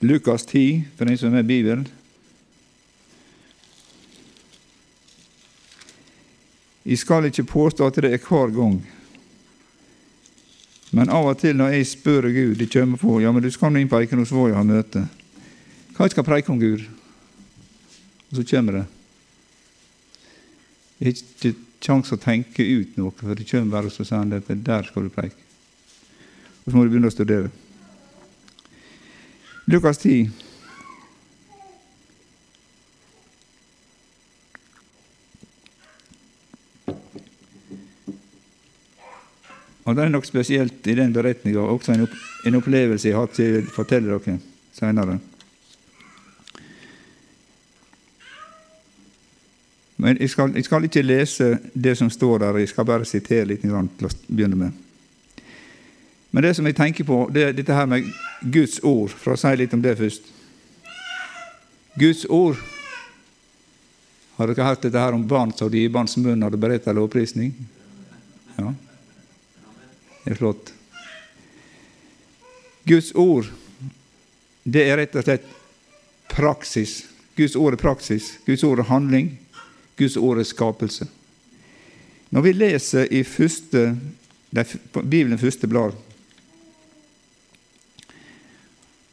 Lukas 10, for den som er Bibelen. Jeg skal ikke påstå at det er hver gang. Men av og til når jeg spør Gud, de kommer på ja, men du skal inn på Eikenosvåg og ha møte. Hva jeg skal preike om Gud? Og så kommer det. Jeg har ikke sjanse å tenke ut noe, for det kommer bare så han at der skal du preike. Og så må du begynne å studere. Lukas 10. Og Det er nok spesielt i den beretninga, også en, opp, en, opplevelse jeg har hatt til å fortelle dere senere. Men jeg skal, jeg skal, ikke lese det som står der, jeg skal bare sitere litt til å begynne med. Men det som jeg tenker på, det er dette her med Guds ord, for å si litt om det først. Guds ord Har dere hørt dette her om barn som i barns munn hadde beredt en lovprisning? Ja. Det er flott. Guds ord, det er rett og slett praksis. Guds ord er praksis. Guds ord er handling. Guds ord er skapelse. Når vi leser i første, Bibelen første blad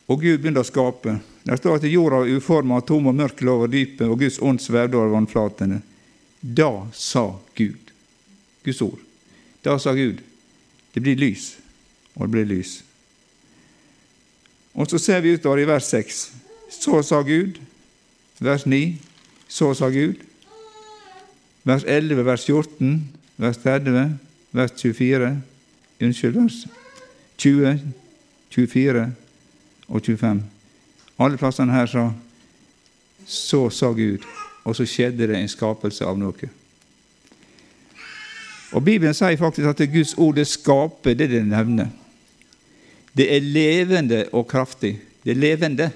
og Gud begynte å skape. Der står at jorda var uforma, tom og mørk lå over dypet, og Guds ånd svevde over vannflatene. Da sa Gud. Guds ord. Da sa Gud. Det blir lys, og det blir lys. Og så ser vi utover i vers 6. Så sa Gud. Vers 9. Så sa Gud. Vers 11, vers 14, vers 30, vers 24 Unnskyld, vers 20, 24 og 25. Alle plassene her så Så sa Gud, og så skjedde det en skapelse av noe. Og Bibelen sier faktisk at det Guds ord det skaper det det nevner. Det er levende og kraftig. Det er levende.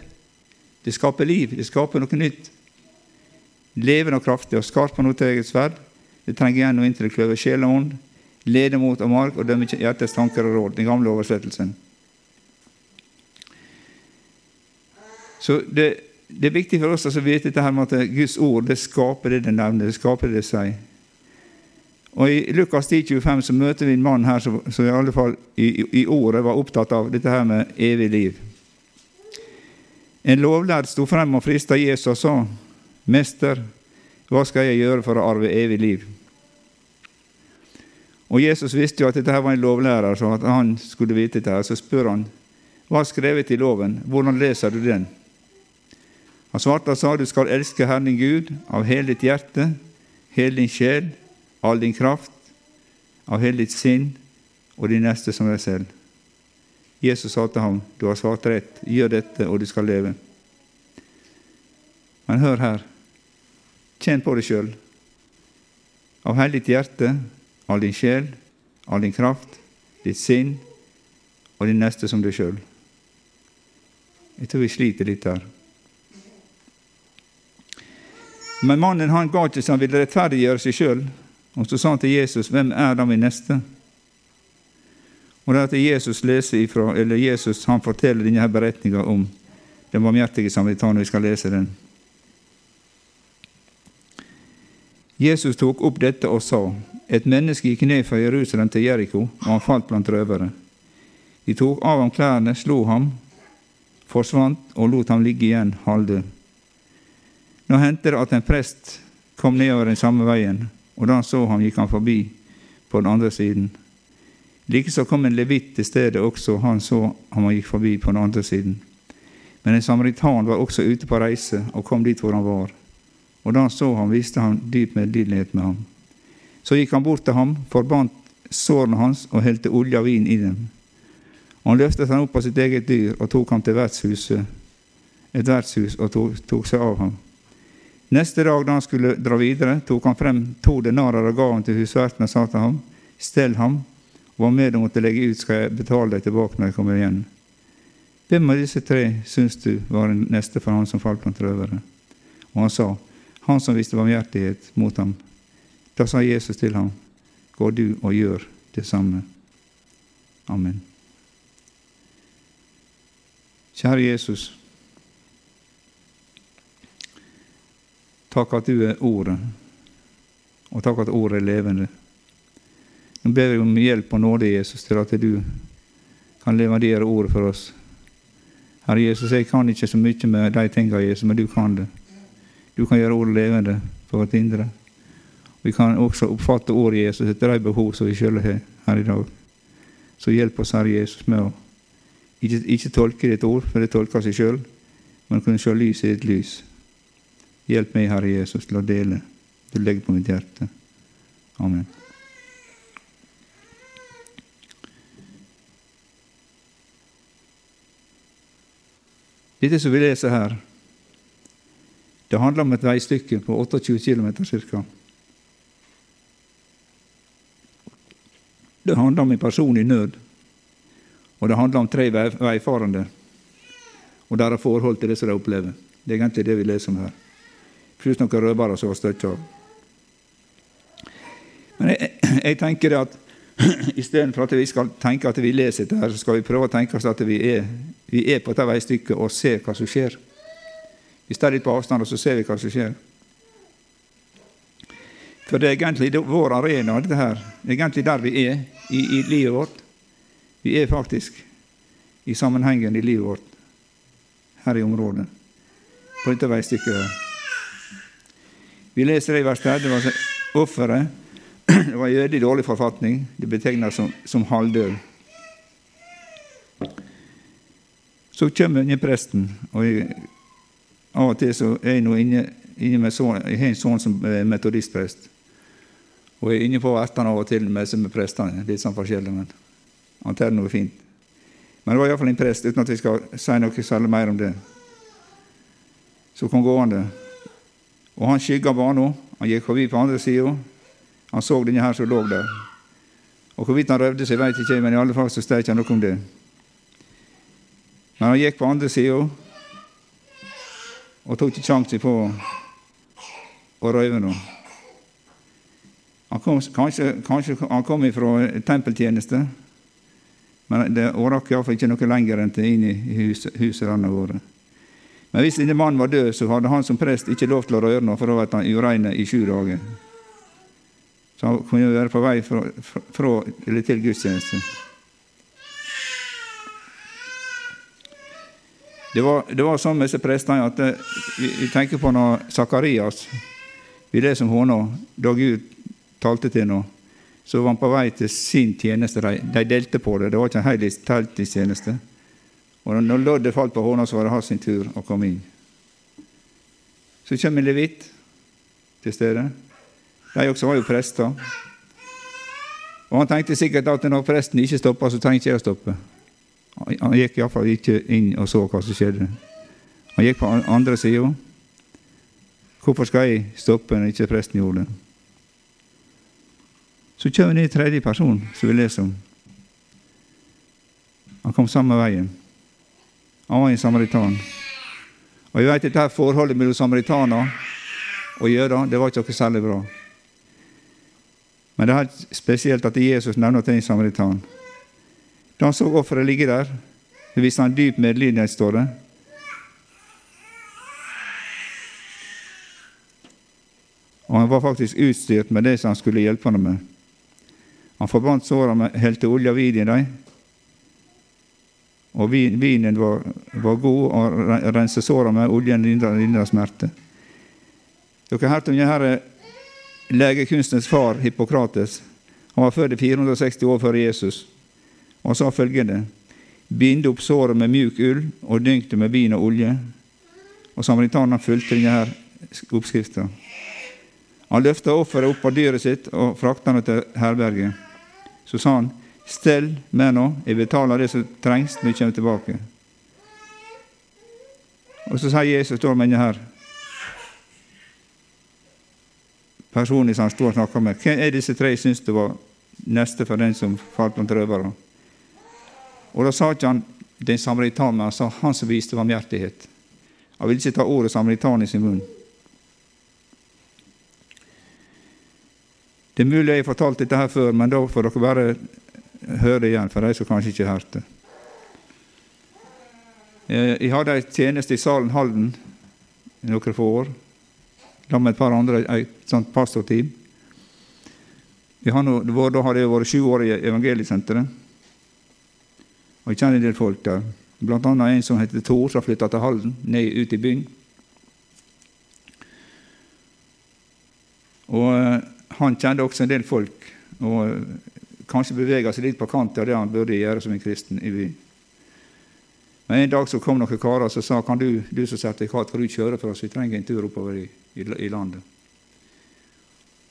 Det skaper liv. Det skaper noe nytt. Levende og kraftig og skarp på noe eget sverd. Det trenger igjen noe inntil det kløver sjel og ånd. Leder mot og mark og dømmer hjertets tanker og råd. Den gamle oversettelsen. Så det, det, er viktig for oss å vite dette her med at Guds ord det skaper det det nevner, det skaper det det. Og I Lukas 10, 25 så møter vi en mann her som, som i alle fall i, i, året var opptatt av dette her med evig liv. En lovlærd sto frem og frista Jesus og sa, 'Mester, hva skal jeg gjøre for å arve evig liv?' Og Jesus visste jo at dette her var en lovlærer, så at han skulle vite dette. her, Så spør han, 'Hva er skrevet i loven? Hvordan leser du den?' Han svarte og sa, 'Du skal elske Herren din Gud av hele ditt hjerte, hele din sjel, all din kraft, av hele ditt sinn og din neste som deg selv. Jesus sa til ham, 'Du har svart rett. Gjør dette, og du skal leve.' Men hør her. Kjenn på det sjøl. Av hele ditt hjerte, all din sjel, all din kraft, ditt sinn og din neste som deg sjøl. Jeg tror vi sliter litt her. Men mannen han ga ikke så han ville rettferdiggjøre seg sjøl. Og så sa han til Jesus, 'Hvem er da min neste?' Og det er at Jesus leser ifra, eller Jesus han forteller denne beretninga om den barmhjertige samaritan. Vi skal lese den. Jesus tok opp dette og sa, et menneske gikk ned fra Jerusalem til Jeriko, og han falt blant røvere. De tok av ham klærne, slo ham, forsvant og lot ham ligge igjen halvdød. Nå hendte det at en prest kom nedover den samme veien og da han så ham, gikk han forbi på den andre siden. Likeså kom en levitt til stedet også, han så ham og gikk forbi på den andre siden. Men en samaritan var også ute på reise og kom dit hvor han var. Og da han så ham, viste han dyp medlidenhet med ham. Så gikk han bort til ham, forbandt sårene hans og helte olje og vin i dem. Og han løftet han opp av sitt eget dyr og tok ham til et vertshus og tok, tok seg av ham. Neste dag da han skulle dra videre, tok han frem to denarer og ga ham til husverten og sa til ham, stell ham, og hva mer du måtte legge ut, skal jeg betale deg tilbake når jeg kommer igjen. Hvem av disse tre syns du var den neste for han som falt blant røvere? Og han sa, han som viste barmhjertighet mot ham. Da sa Jesus til ham, gå du og gjør det samme. Amen. Kjære Jesus. Takk at du er Ordet, og takk at Ordet er levende. Nå ber vi om hjelp og nåde, Jesus, til at du kan levandere Ordet for oss. Herre Jesus, jeg kan ikke så mye med de tingene, Jesus, men du kan det. Du kan gjøre Ordet levende for vårt indre. Vi kan også oppfatte Ordet Jesus etter de behov som vi sjøl har her i dag. Så hjelp oss, Herre Jesus, med å ikke, ikke tolke ditt ord, for det tolker seg sjøl, men kunne se lyset i ditt lys. Hjelp meg, Herre Jesus, til å dele. Du legger på mitt hjerte. Amen. Dette som vi leser her, det handler om et veistykke på 28 km ca. Det handler om en person i nød, og det handler om tre veifarende og deres forhold til det som de opplever. Det er egentlig det vi leser om her. Pluss noen røvere som var støtta. Men jeg, jeg tenker at istedenfor at vi skal tenke at vi leser dette, her, så skal vi prøve å tenke oss at vi er, vi er på dette veistykket og ser hva som skjer. Vi står litt på avstand, og så ser vi hva som skjer. For det er egentlig vår arena, dette her. Det er egentlig der vi er i, i livet vårt. Vi er faktisk i sammenhengen i livet vårt her i området, på dette veistykket. Vi leser det i vers 30. Offeret det var i veldig dårlig forfatning. Det betegnes som, som halvdød. Så kommer denne presten, og jeg, av og til så er jeg nå inne, inne med sånn, jeg har en sønn som er metodistprest. Og jeg er inne på ertene av og til med, med prestene. Litt sånn forskjellig, men han tar noe fint. Men det var iallfall en prest, uten at vi skal si noe særlig mer om det. Så kom gående. Og han skygga banen. Han gikk forbi på andre sida. Han så denne her som lå der. Og Hvorvidt han røvde seg, jeg ikke, men i alle fall så stod ikke noe om det. Men han gikk på andre sida og tok ikke sjansen på å røve noe. Han kom, kanskje, kanskje han kom fra tempeltjeneste, men det rakk iallfall ikke noe lenger enn til inn i huset, huset våre. Men hvis denne mannen var død, så hadde han som prest ikke lov til å røre noe, for da var han urein i sju dager. Så han kunne være på vei fra, fra eller til gudstjeneste. Det var, det var sånn med disse prestene at det, vi, vi, tenker på når Sakarias Vi leser om henne da Gud talte til henne. Så var han på vei til sin tjeneste. De, de delte på det. Det var ikke en hel telttjeneste. Og når loddet falt på henne, så var det hans tur å komme inn. Så kommer Levit til stedet. De også var jo prester. Og han tenkte sikkert at når presten ikke stoppa, så trengte jeg å stoppe. Han gikk iallfall ikke inn og så hva som skjedde. Han gikk på andre sida. Hvorfor skal jeg stoppe når ikke presten gjorde det? Så kommer det en tredje person som vi leser om. Han kom samme veien. Han var en samaritan. Og jeg vet at dette forholdet mellom samaritaner og jøder det var ikke noe særlig bra. Men det er spesielt at Jesus nevner til en samaritan. Da han så offeret ligge der, viste han dyp medlidenhet, står det. Og han var faktisk utstyrt med det som han skulle hjelpe ham med. Han forbandt sårene, med helte olje og vin i dem. Og vinen var, var god, og renset såra med oljen lindra smerte. Dere har hørt om denne legekunstens far, Hippokrates. Han var født 460 år før Jesus. Han sa følgende.: Bind opp såret med mjuk ull og dynk det med vin og olje. Og samaritanene fulgte denne oppskrifta. Han løfta offeret opp av dyret sitt og frakta det til herberget. Så sa han, stell med nå, jeg betaler det som trengs når jeg kommer tilbake. Og så sier Jesus står med her personlig som han står og snakker med. Hvem er disse tre syns det var neste for den som falt blant røvere? Og da sa ikke han den samaritan, men han sa han som viste barmhjertighet. Han ville ikke ta ordet samaritan i sin munn. Det er mulig jeg har fortalt dette her før, men da får dere bare høre det igjen, for de som kanskje ikke hørte. Eh, jeg hadde en tjeneste i Salen Halden noen få år. sammen med et par andre, et sånt pastorteam. Da hadde jeg vært sju år i evangeliesenteret. Og jeg kjenner en del folk der. Blant annet en som heter Tor, som flytta til Halden, ned ut i byen. Og uh, Han kjente også en del folk, og kanskje beveger seg litt på kant av det han burde gjøre som en kristen i byen. Men En dag så kom noen karer og sa kan du, du som sertifikat, kan du kjøre for oss, vi trenger en tur oppover i, i, i landet.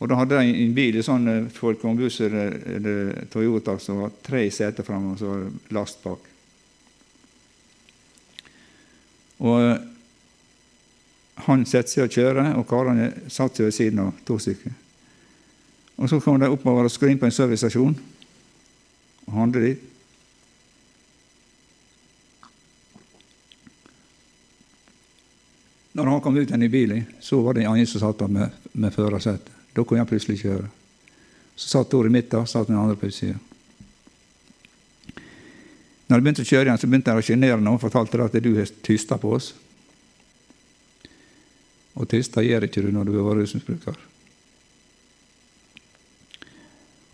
Og Da hadde de en bil, sånn Folk folkeombuss eller, eller Toyota, som var tre seter framme og så var det last bak. Og eh, Han satte seg og kjøre, og karene satte seg ved siden av to stykker. Og Så kom de oppover og skulle inn på en servicestasjon og handle dit. Når han kom ut igjen i bilen, så var det en annen som satt der med, med førersetet. Da kunne han plutselig kjøre. Så satt Tor i midten, satt den andre på utsida. Når jeg begynte å kjøre igjen, så begynte jeg å sjenere noen og fortalte at du har tysta på oss. Og tysta gjør ikke du når du er rusmisbruker.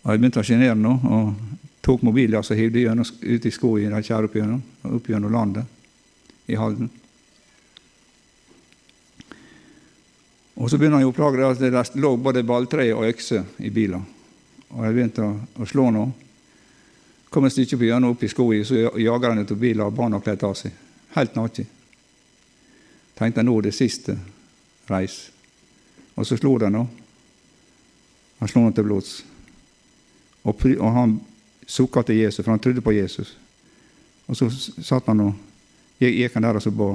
Og jeg begynte å sjenere nå, og tok mobilen og hivde den ut i skogen de kjære opp gjennom, opp gjennom landet i Halden. Og Så begynner han å oppdage at det lå både balltre og økse i bilen. Og jeg begynte å, å slå nå. Kom et stykke på hjørnet opp i skogen, så jager han ut av bilen og barna kledd kle av seg. Helt naken. Tenkte nå det siste reis. Og så slo de nå. Han slo nå til blods. Og, og han sukka til Jesus, for han trodde på Jesus. Og så satt han og gikk han der og så ba.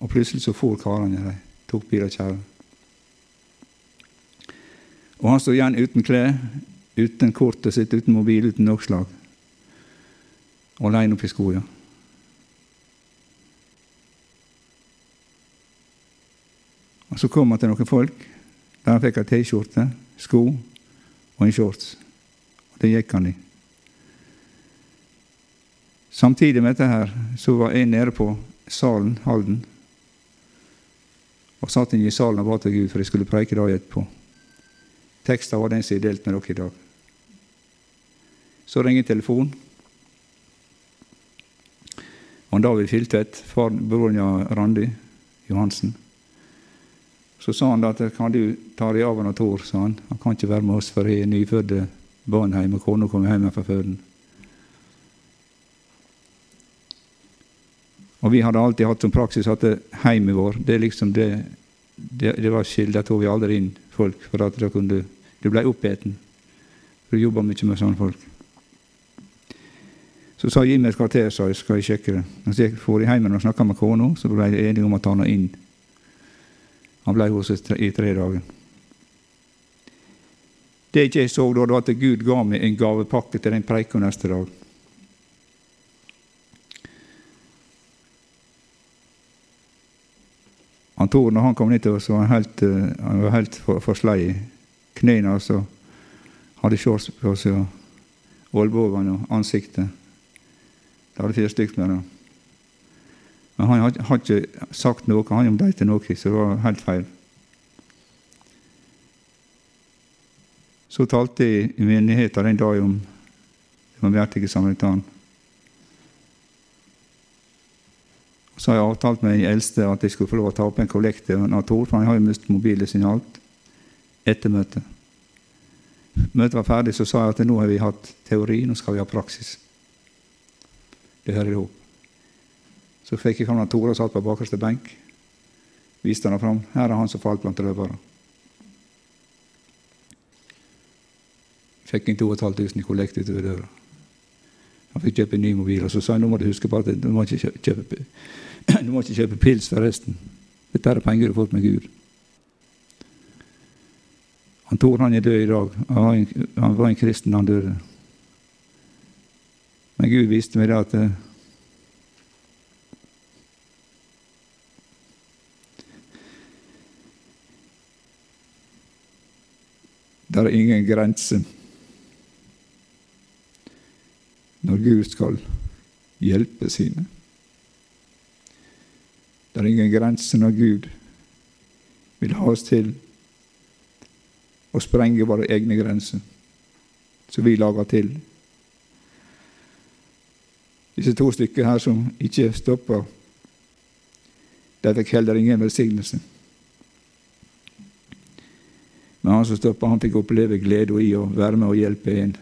Og plutselig så for karene. De tok bil Og han sto igjen uten klær, uten kortet sitt, uten mobil, uten oppslag. Og aleine oppi skogen. Og Så kom han til noen folk der han fikk ei T-skjorte, sko og en shorts. Det gikk han i. Samtidig med dette her, så var jeg nede på salen, Halden, og satt inne i salen og ba til Gud, for jeg skulle preike da etterpå. Teksten var den som jeg delte med dere i dag. Så ringer telefonen. Og David Filtvedt, broren til Randi Johansen. Så sa han at kan du ta deg av han og Tor, sa han. Han kan ikke være med oss, for jeg er nyfødte barn hjemme, og kona kommer hjem fra føden. Og vi hadde alltid hatt som praksis at hjemmet vår det, liksom det, det, det var skilt. Der tok vi aldri inn folk, for at det kunne, du ble oppeten. For du jobba mye med sånne folk. Så sa meg et kvarter, sa jeg, skal jeg sjekke det. Og så jeg for hjem og snakka med kona, så ble jeg enige om å ta henne inn. Han ble hos oss i tre dager. Det jeg så da, det var at Gud ga meg en gavepakke til den preika neste dag. Han Tor, når han kom ned til oss, var han helt, uh, han var helt for, forslei. Knærne altså, hadde shorts på seg, og albuene og ansiktet. Det hadde fire stykker med det. Men han hadde, hadde ikke sagt noe han om det til noen, så det var helt feil. Så talte jeg i menigheten den dagen om den barmhjertige samaritan. Så har jeg avtalt med den eldste at jeg skulle få lov å ta opp en kollekt til Tor, for han har jo mistet mobilen sin alt, etter møtet. Møtet var ferdig, så sa jeg at nå har vi hatt teori, nå skal vi ha praksis. Det hører i hop. Så fikk jeg fram Tore og satt på bakerste benk. Viste han fram. Her er han som falt blant røvere. Fikk inn 2500 i kollekt utover døra. Han fikk kjøpe en ny mobil, og så sa han nå må du huske på at du må ikke kjøpe Du må ikke kjøpe pils, forresten. Dette er penger du har fått med Gud. Han Tor han er død i dag. Han var en, han var en kristen han døde. Men Gud viste meg det at Det er ingen grense når Gud skal hjelpe sine. Det er ingen grense når Gud vil ha oss til å sprenge våre egne grenser, som vi lager til. Disse to stykker her som ikke stopper, de fikk heller ingen velsignelse. Men han som stoppa, han fikk oppleve gleda i å være med og hjelpe en.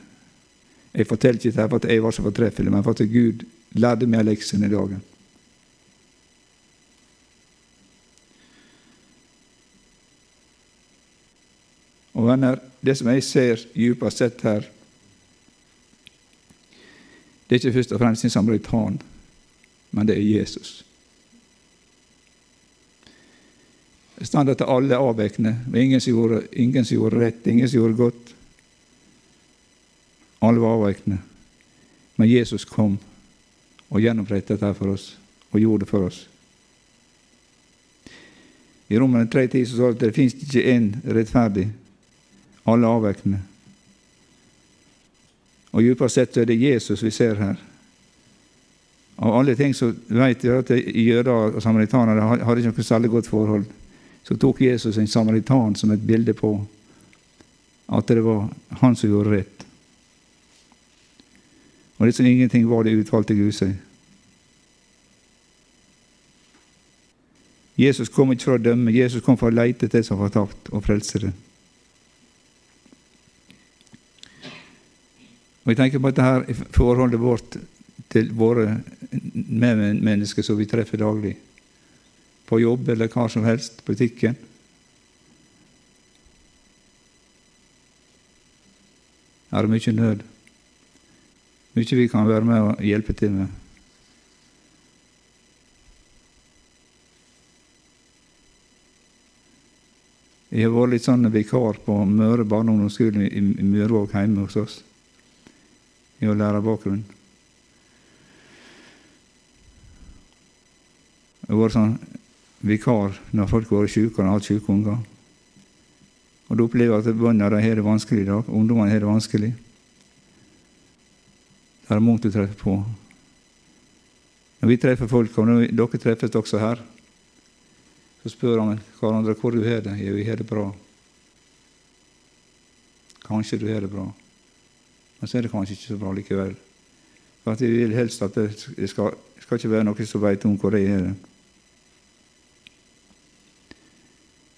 Jeg forteller ikke dette for at jeg var så fortreffelig, men for at Gud lærte meg leksen i dagen. Og venner, det som jeg ser djupest sett her, det er ikke først og fremst en samaritan, men det er Jesus. Stand at alle avvekne, ingen som, gjorde, ingen som gjorde rett, ingen som gjorde godt. Alle var avvekne. Men Jesus kom og gjennomprettet dette for oss, og gjorde det for oss. I Romerne 3.10 står det at det fins ikke én rettferdig, alle avvekne. Og dypest sett så er det Jesus vi ser her. Av alle ting så vet vi at jøder og samaritanere hadde ikke noe særlig godt forhold. Så tok Jesus en samaritan som et bilde på at det var han som gjorde rett. Og det som ingenting var det utvalgte Gud seg. Jesus kom ikke for å dømme, Jesus kom for å leite til det som var tapt, og frelse det. Og Jeg tenker på dette her i forholdet vårt til våre medmennesker som vi treffer daglig. På jobb eller hva som helst, butikken. Er er mye nød. Mye vi kan være med og hjelpe til med. Jeg har vært litt sånn vikar på Møre barne- og ungdomsskole i Mørvåg hjemme hos oss i å lære bakgrunn. Jeg har vært sånn vikar når folk har vært syke og har hatt syke unger. Og du opplever at bøndene har det vanskelig i dag. Ungdommene har det vanskelig. Det er mange du treffer på. Når vi treffer folk, og når dere treffes også her, så spør han hverandre hvor du har det. Ja, vi har det bra. Kanskje du har det bra. Men så er det kanskje ikke så bra likevel. For at Vi vil helst at det skal, skal ikke være noen som vet om hvor det er.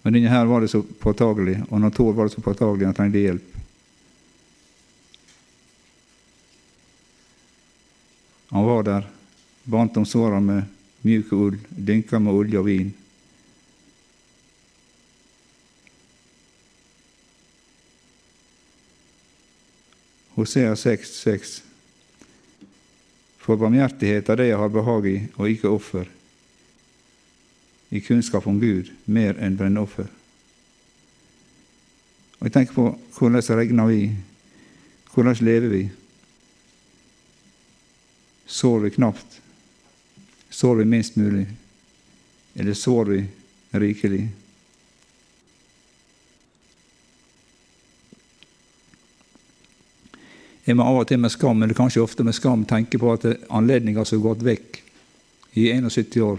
Men denne her var det så påtagelig, og når Tord var det så påtagelig han trengte hjelp. Han var der, bandt om sårene med mjuk ull, dynka med olje og vin. Hosea 6,6. For barmhjertighet er det jeg har behag i, og ikke offer. I kunnskap om Gud mer enn brennoffer. Og jeg tenker på hvordan regner vi? Hvordan lever vi? Sår vi knapt? Sår vi minst mulig? Eller sår vi rikelig? Jeg må av og til med skam, eller kanskje ofte med skam, tenke på at anledninger som har gått vekk i 71 år,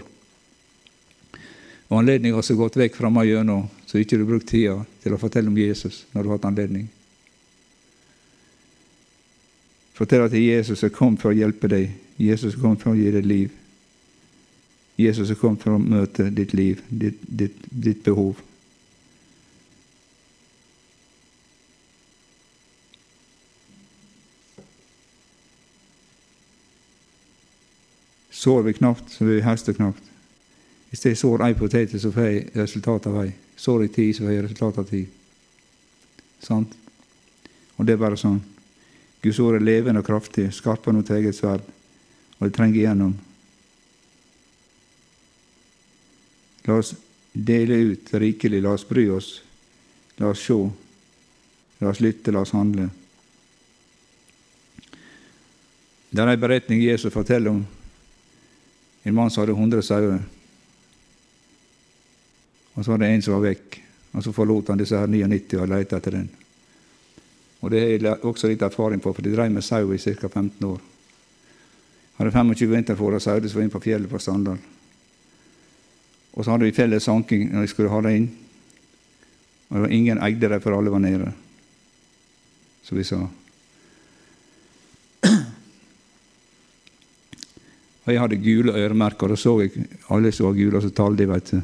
og anledninga som har gått vekk fra meg gjennom, så ikke du har brukt tida til å fortelle om Jesus når du har hatt anledning. Fortell at Jesus er kommet for å hjelpe deg. Jesus er kommet for å gi deg liv. Jesus er kommet for å møte ditt liv, ditt, ditt, ditt behov. Sover vi knapt, så vi høste knapt. Hvis jeg sår ei potet, så får jeg resultat av ei. Sår jeg ti, så får jeg resultat av ti. Sant? Og det er bare sånn. Guds ord er levende og kraftig, skarpere enn et eget sverd, og det trenger igjennom. La oss dele ut rikelig, la oss bry oss, la oss se, la oss lytte, la oss handle. Det er en beretning Jesus forteller om en mann som hadde 100 sauer. Og så var det en som var vekk, og så forlot han disse her 99 og lette etter den. Og Det har jeg også litt erfaring på, for de drev med sau i ca. 15 år. Hadde 25 vinterfôr og sauer som var inne på fjellet på Standal. Og så hadde vi felles sanking når vi skulle ha det inn. Og det var ingen eide dem, for alle var nede, som vi sa. Og jeg hadde gule øremerker, og da så jeg alle som var gule, og så talte de, veit du.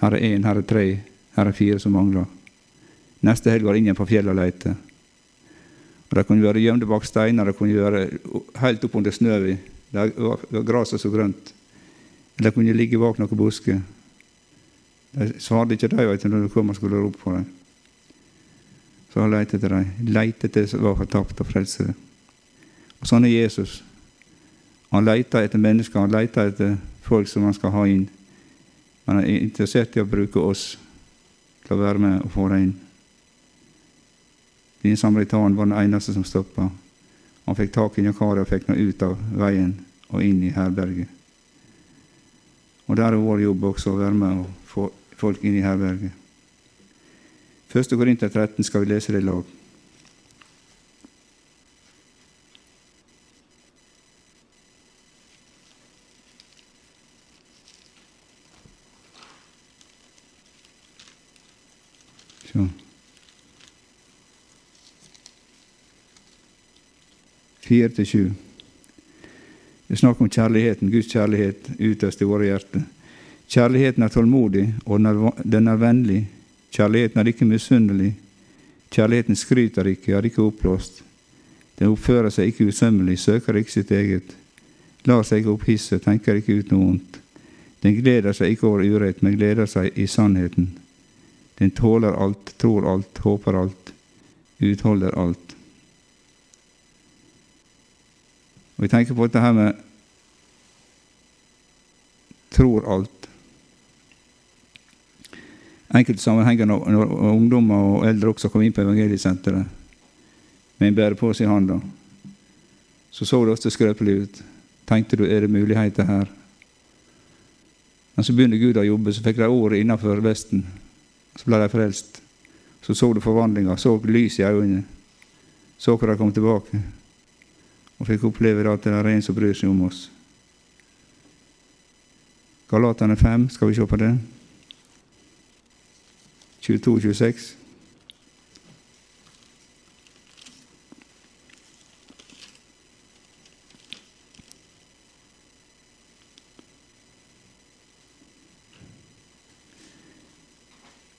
Her er én, her er tre, her er fire som mangler. Neste helg var ingen på fjellet og leite. Og De kunne være gjemte bak steiner, de kunne være helt opp under snøen. Det var gresset så grønt. Eller kunne ligge bak noen busker. De svarte ikke de vet når du kom og skulle rope på dem. Så han lette etter dem. Lette etter det som var fortapt, og frelse det. Og sånn er Jesus. Han leter etter mennesker, han leter etter folk som han skal ha inn. Men han er interessert i å bruke oss til å være med og få det inn. Din samaritanen, var den eneste som stoppa. Han fikk tak i Njakari og fikk henne ut av veien og inn i herberget. Og der er vår jobb også å være med og få folk inn i herberget. 1. Korinter 13 skal vi lese det i lag. 4 til 7. Det er snakk om kjærligheten, Guds kjærlighet utøst i våre hjerter. Kjærligheten er tålmodig, og den er vennlig. Kjærligheten er ikke misunnelig. Kjærligheten skryter ikke, er ikke oppblåst. Den oppfører seg ikke usømmelig, søker ikke sitt eget. Lar seg ikke opphisse, tenker ikke ut noe vondt. Den gleder seg ikke over urett, men gleder seg i sannheten. Den tåler alt, tror alt, håper alt, utholder alt. Og Vi tenker på dette her med tror alt. Enkelte sammenhenger når, når ungdommer og eldre også kom inn på evangeliesenteret med en bærepose i hånda, så så det ofte skrøpelig ut. Tenkte du er det muligheter her? Men så begynte Gud å jobbe, så fikk de ordet innenfor Vesten. Så ble de frelst. Så så du forvandlinga, så lys i øynene. Så hvor de kom tilbake. Og fikk oppleve at det er en som bryr seg om oss. Galaterne 5, skal vi se på det? 22-26.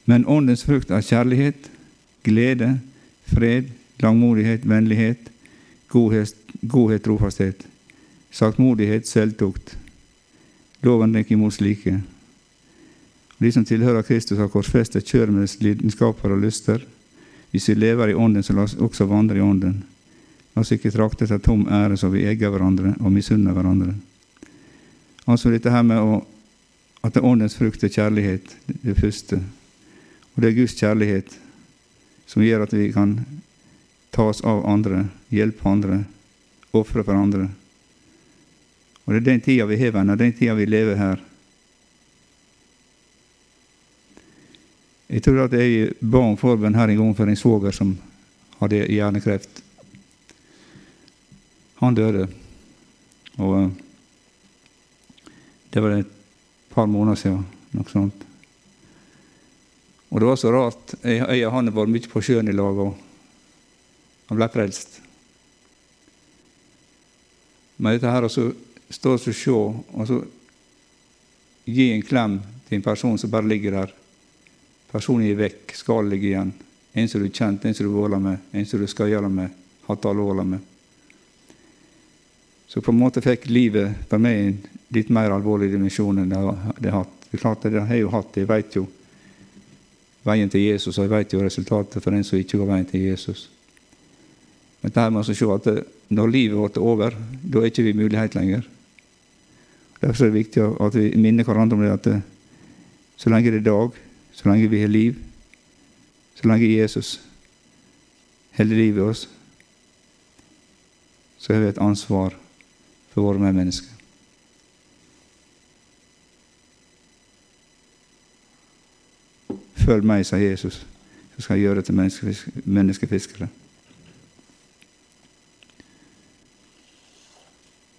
Men åndens frukt er kjærlighet, glede, fred, langmodighet, vennlighet, godhet, godhet trofasthet, saktmodighet, selvtukt. Loven er ikke imot slike. De som tilhører Kristus, har korsfestet med lidenskaper og lyster. Hvis vi lever i Ånden, så la oss også vandre i Ånden. La oss ikke trakte etter tom ære så vi egger hverandre og misunner hverandre. Altså dette her med å, at det Åndens frukt er kjærlighet, det første. Og det er Guds kjærlighet som gjør at vi kan ta oss av andre, hjelpe andre, ofre for andre. Og det er den tida vi har venner, den tida vi lever her. Jeg tror at jeg ba om forbønn her en gang for en svoger som hadde hjernekreft. Han døde. Og eh, det var et par måneder siden. Noe sånt. Og det var så rart. Jeg og han var mye på sjøen i lag, og han ble frelst. Men dette her å stå og se, og så gi en klem til en person som bare ligger der Personen er vekk, skal ligge igjen. En som du kjent, en som du våler med, en som du gjøre med, hatt alvorlig med. Så på en måte fikk livet for meg en litt mer alvorlig dimensjon enn det har hatt. Det er klart det har jo hatt, Jeg vet jo veien til Jesus, og jeg vet jo resultatet for den som ikke går veien til Jesus. Men det her med å se at når livet vårt er over, da er ikke vi mulighet lenger. Derfor er det viktig at vi minner hverandre om det at så lenge det er dag, så lenge vi har liv, så lenge Jesus holder liv i oss, så har vi et ansvar for våre medmennesker. Følg meg, sa Jesus, så skal jeg gjøre deg til menneskefiskere.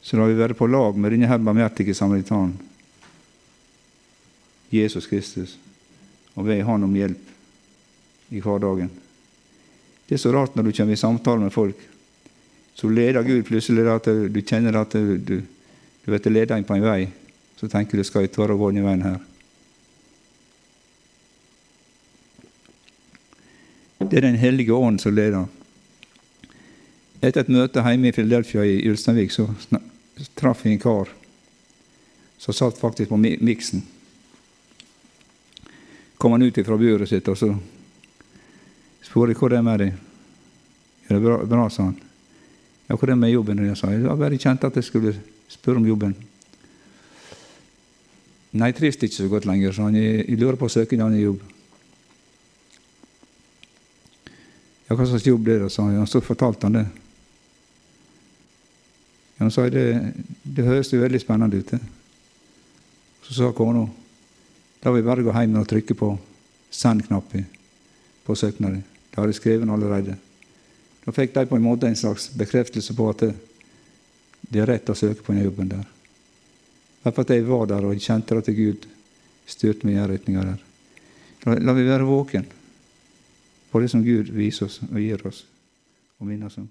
Så la vi være på lag med denne her barmhjertige samaritanen, Jesus Kristus og be Han om hjelp i hverdagen. Det er så rart når du kommer i samtale med folk. Så leder Gud plutselig at du kjenner at du, du, du vet leder inn på en vei. Så tenker du skal jeg tørre å gå den veien her. Det er Den hellige ånd som leder. Etter et møte hjemme i Philadelphia i Ulsteinvik så traff jeg en kar som satt faktisk på miksen. Kom han ut fra buret sitt, og så spurte jeg det er deg. Er det bra, bra, sa han. Ja, hva det med jobben? Jeg sa jeg bare kjente at jeg skulle spørre om jobben. Nei, jeg trives ikke så godt lenger, sa han. Jeg lurer på å søke en annen jobb. Ja, hva slags jobb det er, sa han. Så fortalte han det. Han sa det, det høres jo veldig spennende ut. Så sa kona vil vi bare gå hjem og trykke på send-knappen på søknaden. Det hadde jeg skrevet allerede. Da fikk de på en måte en slags bekreftelse på at det er rett å søke på den jobben der. Derfor at jeg var der og kjente at Gud styrte meg i den retninga der. La, la vi være våken på det som Gud viser oss og gir oss og minner oss om.